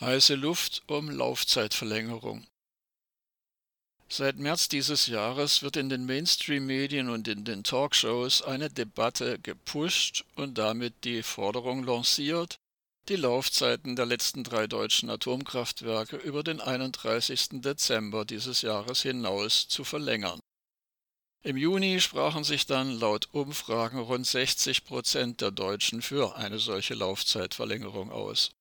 Heiße Luft um Laufzeitverlängerung. Seit März dieses Jahres wird in den Mainstream-Medien und in den Talkshows eine Debatte gepusht und damit die Forderung lanciert, die Laufzeiten der letzten drei deutschen Atomkraftwerke über den 31. Dezember dieses Jahres hinaus zu verlängern. Im Juni sprachen sich dann laut Umfragen rund 60 Prozent der Deutschen für eine solche Laufzeitverlängerung aus.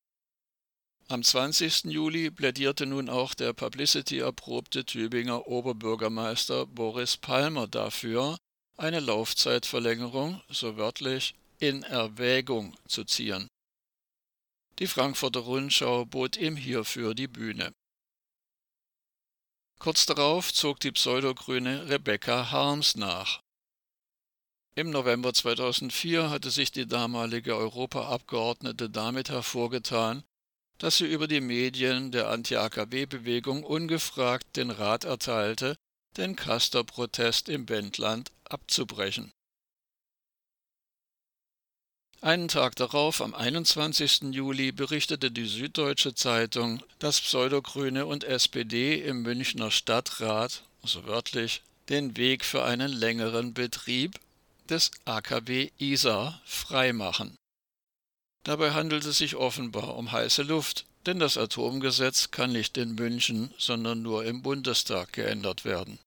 Am 20. Juli plädierte nun auch der publicity-erprobte Tübinger Oberbürgermeister Boris Palmer dafür, eine Laufzeitverlängerung, so wörtlich, in Erwägung zu ziehen. Die Frankfurter Rundschau bot ihm hierfür die Bühne. Kurz darauf zog die pseudogrüne Rebecca Harms nach. Im November 2004 hatte sich die damalige Europaabgeordnete damit hervorgetan, dass sie über die Medien der Anti-AKW-Bewegung ungefragt den Rat erteilte, den Castor-Protest im Wendland abzubrechen. Einen Tag darauf, am 21. Juli, berichtete die Süddeutsche Zeitung, dass Pseudogrüne und SPD im Münchner Stadtrat, so wörtlich, den Weg für einen längeren Betrieb des AKW Isar freimachen. Dabei handelt es sich offenbar um heiße Luft, denn das Atomgesetz kann nicht in München, sondern nur im Bundestag geändert werden.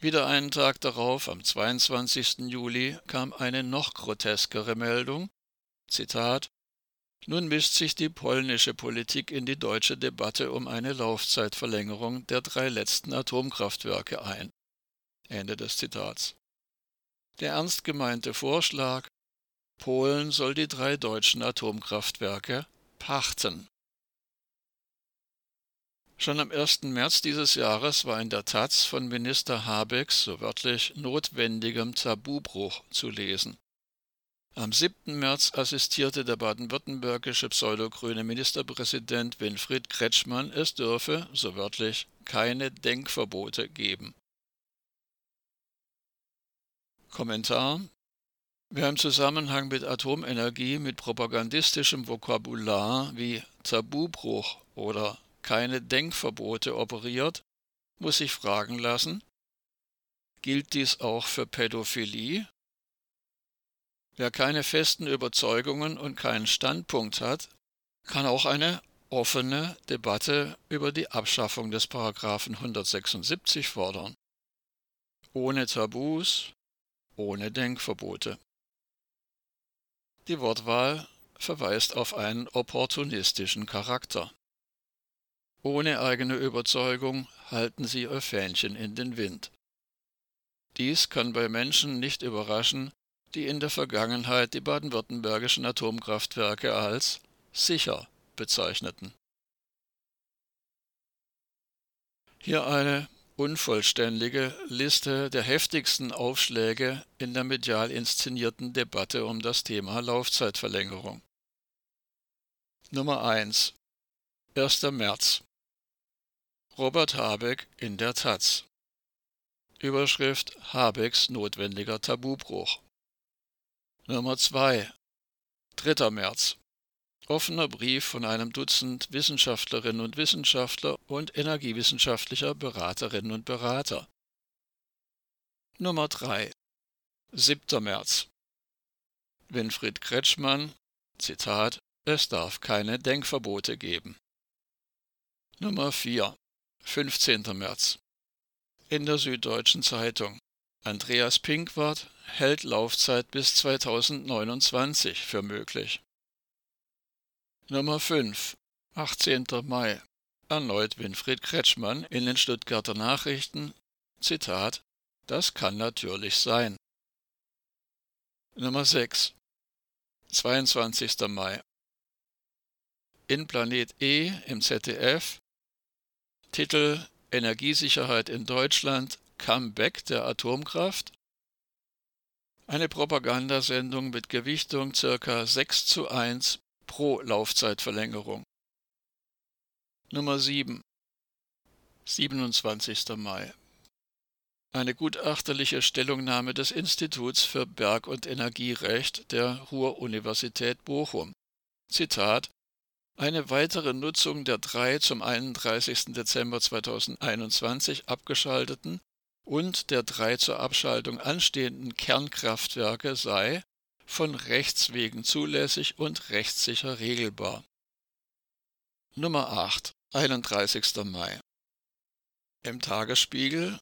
Wieder einen Tag darauf, am 22. Juli, kam eine noch groteskere Meldung. Zitat Nun mischt sich die polnische Politik in die deutsche Debatte um eine Laufzeitverlängerung der drei letzten Atomkraftwerke ein. Ende des Zitats. Der ernst gemeinte Vorschlag, Polen soll die drei deutschen Atomkraftwerke pachten. Schon am 1. März dieses Jahres war in der Taz von Minister Habecks so wörtlich notwendigem Tabubruch zu lesen. Am 7. März assistierte der baden-württembergische pseudogrüne Ministerpräsident Winfried Kretschmann, es dürfe, so wörtlich, keine Denkverbote geben. Kommentar Wer im Zusammenhang mit Atomenergie mit propagandistischem Vokabular wie Tabubruch oder keine Denkverbote operiert, muss sich fragen lassen, gilt dies auch für Pädophilie? Wer keine festen Überzeugungen und keinen Standpunkt hat, kann auch eine offene Debatte über die Abschaffung des Paragraphen 176 fordern. Ohne Tabus, ohne Denkverbote. Die Wortwahl verweist auf einen opportunistischen Charakter. Ohne eigene Überzeugung halten sie ihr Fähnchen in den Wind. Dies kann bei Menschen nicht überraschen, die in der Vergangenheit die baden-württembergischen Atomkraftwerke als sicher bezeichneten. Hier eine unvollständige Liste der heftigsten Aufschläge in der medial inszenierten Debatte um das Thema Laufzeitverlängerung. Nummer 1. 1. März. Robert Habeck in der Taz. Überschrift Habecks notwendiger Tabubruch. Nummer 2. 3. März offener Brief von einem Dutzend Wissenschaftlerinnen und Wissenschaftler und energiewissenschaftlicher Beraterinnen und Berater. Nummer 3. 7. März. Winfried Kretschmann, Zitat, es darf keine Denkverbote geben. Nummer 4. 15. März. In der Süddeutschen Zeitung. Andreas Pinkwart hält Laufzeit bis 2029 für möglich. Nummer 5, 18. Mai. Erneut Winfried Kretschmann in den Stuttgarter Nachrichten. Zitat: Das kann natürlich sein. Nummer 6, 22. Mai. In Planet E im ZDF. Titel Energiesicherheit in Deutschland. Comeback der Atomkraft. Eine Propagandasendung mit Gewichtung ca. 6 zu 1 pro Laufzeitverlängerung. Nummer 7. 27. Mai. Eine gutachterliche Stellungnahme des Instituts für Berg- und Energierecht der Ruhr-Universität Bochum. Zitat eine weitere Nutzung der drei zum 31. Dezember 2021 abgeschalteten und der drei zur Abschaltung anstehenden Kernkraftwerke sei von Rechts wegen zulässig und rechtssicher regelbar. Nummer 8, 31. Mai. Im Tagesspiegel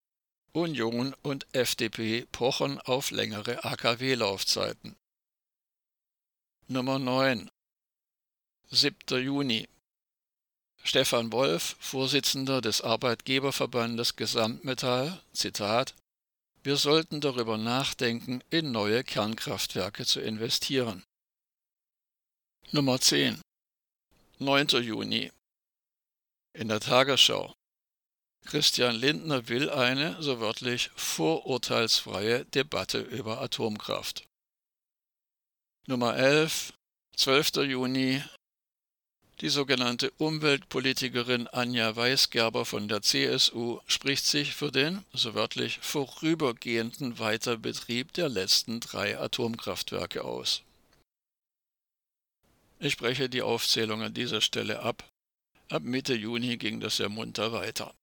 Union und FDP pochen auf längere AKW-Laufzeiten. Nummer 9, 7. Juni. Stefan Wolf, Vorsitzender des Arbeitgeberverbandes Gesamtmetall, Zitat: Wir sollten darüber nachdenken, in neue Kernkraftwerke zu investieren. Nummer 10. 9. Juni. In der Tagesschau. Christian Lindner will eine, so wörtlich, vorurteilsfreie Debatte über Atomkraft. Nummer 11. 12. Juni die sogenannte Umweltpolitikerin Anja Weisgerber von der CSU spricht sich für den, so wörtlich, vorübergehenden Weiterbetrieb der letzten drei Atomkraftwerke aus. Ich breche die Aufzählung an dieser Stelle ab. Ab Mitte Juni ging das ja munter weiter.